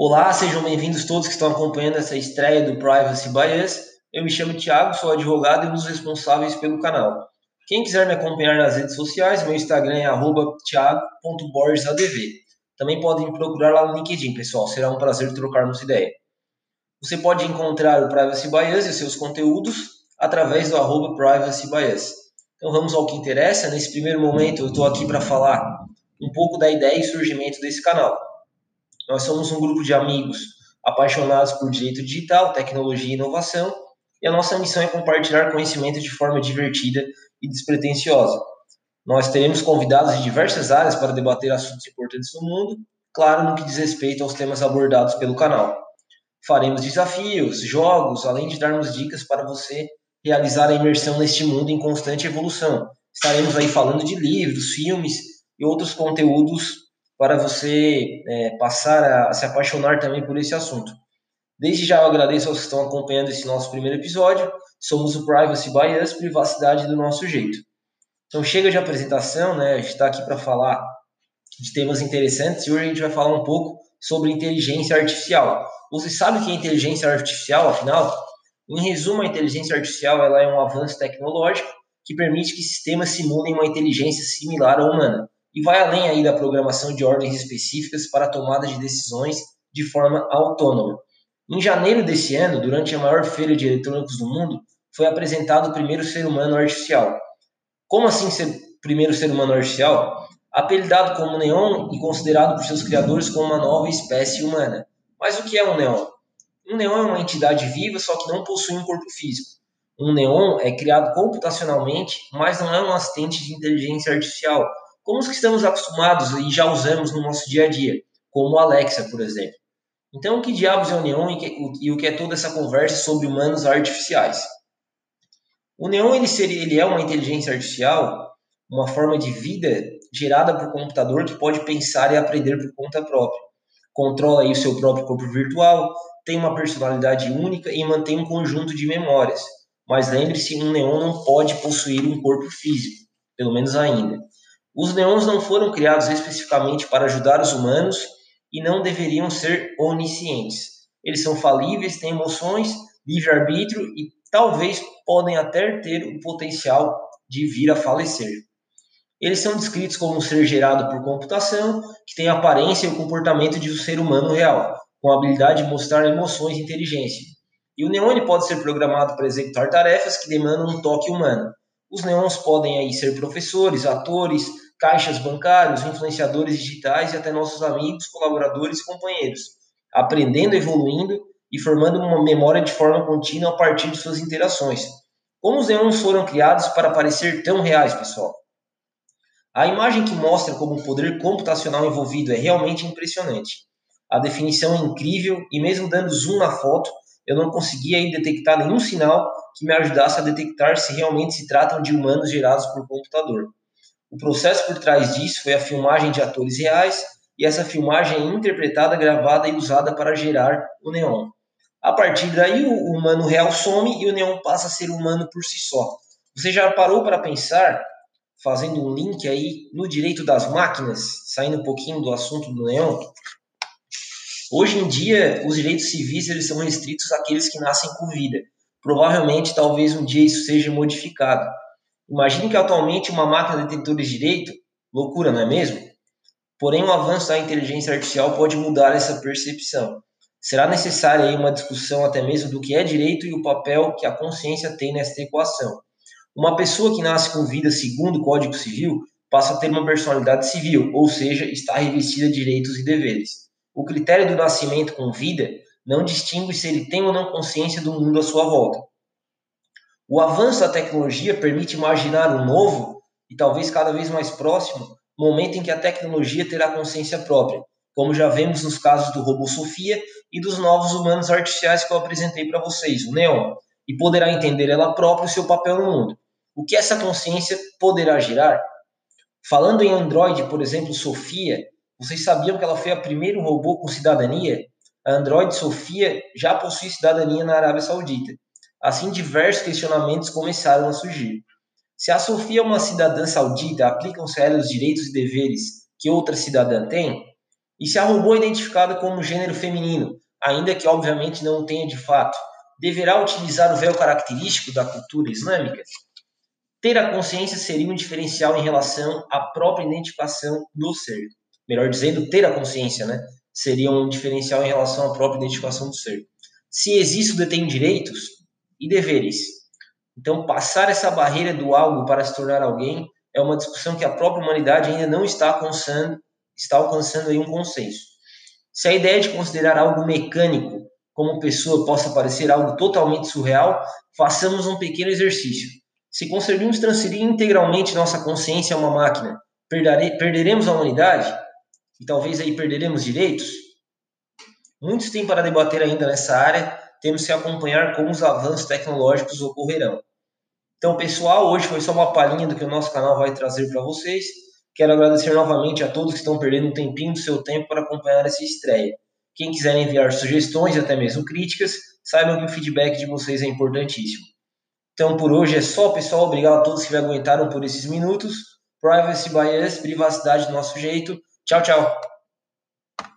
Olá, sejam bem-vindos todos que estão acompanhando essa estreia do Privacy Bias. Eu me chamo Thiago, sou advogado e um dos responsáveis pelo canal. Quem quiser me acompanhar nas redes sociais, meu Instagram é thiago.borgesadv. Também podem me procurar lá no LinkedIn, pessoal. Será um prazer trocarmos ideia. Você pode encontrar o Privacy Bias e seus conteúdos através do arroba Privacy Bias. Então vamos ao que interessa. Nesse primeiro momento eu estou aqui para falar um pouco da ideia e surgimento desse canal. Nós somos um grupo de amigos apaixonados por direito digital, tecnologia e inovação, e a nossa missão é compartilhar conhecimento de forma divertida e despretensiosa. Nós teremos convidados de diversas áreas para debater assuntos importantes no mundo, claro, no que diz respeito aos temas abordados pelo canal. Faremos desafios, jogos, além de darmos dicas para você realizar a imersão neste mundo em constante evolução. Estaremos aí falando de livros, filmes e outros conteúdos para você é, passar a, se apaixonar também por esse assunto. Desde já eu agradeço aos que estão acompanhando esse nosso primeiro episódio. Somos o Privacy Bias, privacidade do nosso jeito. Então chega de apresentação, né? A gente está aqui para falar de temas interessantes e hoje a gente vai falar um pouco sobre inteligência artificial. Você sabe o que é inteligência artificial, afinal? Em resumo, a inteligência artificial ela é um avanço tecnológico que permite que sistemas simulem uma inteligência similar à humana e vai além aí da programação de ordens específicas para a tomada de decisões de forma autônoma. Em janeiro desse ano, durante a maior feira de eletrônicos do mundo, foi apresentado o primeiro ser humano artificial. Como assim ser primeiro ser humano artificial? Apelidado como Neon e considerado por seus criadores como uma nova espécie humana. Mas o que é um Neon? Um Neon é uma entidade viva, só que não possui um corpo físico. Um Neon é criado computacionalmente, mas não é um assistente de inteligência artificial, como os que estamos acostumados e já usamos no nosso dia a dia, como Alexa, por exemplo. Então, o que diabos é o Neon e, que, e o que é toda essa conversa sobre humanos artificiais? O Neon ele, seria, ele é uma inteligência artificial, uma forma de vida gerada por computador que pode pensar e aprender por conta própria. Controla aí o seu próprio corpo virtual, tem uma personalidade única e mantém um conjunto de memórias. Mas lembre-se, um Neon não pode possuir um corpo físico, pelo menos ainda. Os neons não foram criados especificamente para ajudar os humanos e não deveriam ser oniscientes. Eles são falíveis, têm emoções, livre-arbítrio e talvez podem até ter o potencial de vir a falecer. Eles são descritos como um ser gerado por computação, que tem a aparência e o comportamento de um ser humano real, com a habilidade de mostrar emoções e inteligência. E o neon pode ser programado para executar tarefas que demandam um toque humano. Os neons podem aí ser professores, atores, caixas bancários, influenciadores digitais e até nossos amigos, colaboradores e companheiros, aprendendo, evoluindo e formando uma memória de forma contínua a partir de suas interações. Como os neons foram criados para parecer tão reais, pessoal? A imagem que mostra como o poder computacional envolvido é realmente impressionante. A definição é incrível e mesmo dando zoom na foto, eu não conseguia detectar nenhum sinal que me ajudasse a detectar se realmente se tratam de humanos gerados por computador. O processo por trás disso foi a filmagem de atores reais e essa filmagem é interpretada, gravada e usada para gerar o neon. A partir daí, o humano real some e o neon passa a ser humano por si só. Você já parou para pensar, fazendo um link aí no direito das máquinas, saindo um pouquinho do assunto do neon? Hoje em dia, os direitos civis eles são restritos àqueles que nascem com vida. Provavelmente, talvez um dia isso seja modificado. Imagine que atualmente uma máquina detetora de direito, loucura, não é mesmo? Porém, o avanço da inteligência artificial pode mudar essa percepção. Será necessária aí uma discussão até mesmo do que é direito e o papel que a consciência tem nesta equação. Uma pessoa que nasce com vida segundo o Código Civil passa a ter uma personalidade civil, ou seja, está revestida de direitos e deveres. O critério do nascimento com vida não distingue se ele tem ou não consciência do mundo à sua volta. O avanço da tecnologia permite imaginar um novo e talvez cada vez mais próximo momento em que a tecnologia terá consciência própria, como já vemos nos casos do robô Sofia e dos novos humanos artificiais que eu apresentei para vocês, o Neon, e poderá entender ela própria o seu papel no mundo. O que essa consciência poderá gerar? Falando em Android, por exemplo, Sofia, vocês sabiam que ela foi a primeiro robô com cidadania? A Android Sofia já possui cidadania na Arábia Saudita. Assim, diversos questionamentos começaram a surgir. Se a Sofia é uma cidadã saudita, aplicam-se a ela os direitos e deveres que outra cidadã tem? E se a robô é identificada como gênero feminino, ainda que obviamente não tenha de fato, deverá utilizar o véu característico da cultura islâmica? Ter a consciência seria um diferencial em relação à própria identificação do ser. Melhor dizendo, ter a consciência, né? Seria um diferencial em relação à própria identificação do ser. Se existe, detém direitos e deveres. Então, passar essa barreira do algo para se tornar alguém é uma discussão que a própria humanidade ainda não está alcançando, está alcançando aí um consenso. Se a ideia de considerar algo mecânico como pessoa possa parecer algo totalmente surreal, façamos um pequeno exercício. Se conseguirmos transferir integralmente nossa consciência a uma máquina, perderemos a humanidade? E talvez aí perderemos direitos? Muitos têm para debater ainda nessa área, temos que acompanhar como os avanços tecnológicos ocorrerão. Então, pessoal, hoje foi só uma palhinha do que o nosso canal vai trazer para vocês. Quero agradecer novamente a todos que estão perdendo um tempinho do seu tempo para acompanhar essa estreia. Quem quiser enviar sugestões e até mesmo críticas, saibam que o feedback de vocês é importantíssimo. Então, por hoje é só, pessoal. Obrigado a todos que me aguentaram por esses minutos. Privacy Bias, privacidade do nosso jeito. Tchau, tchau.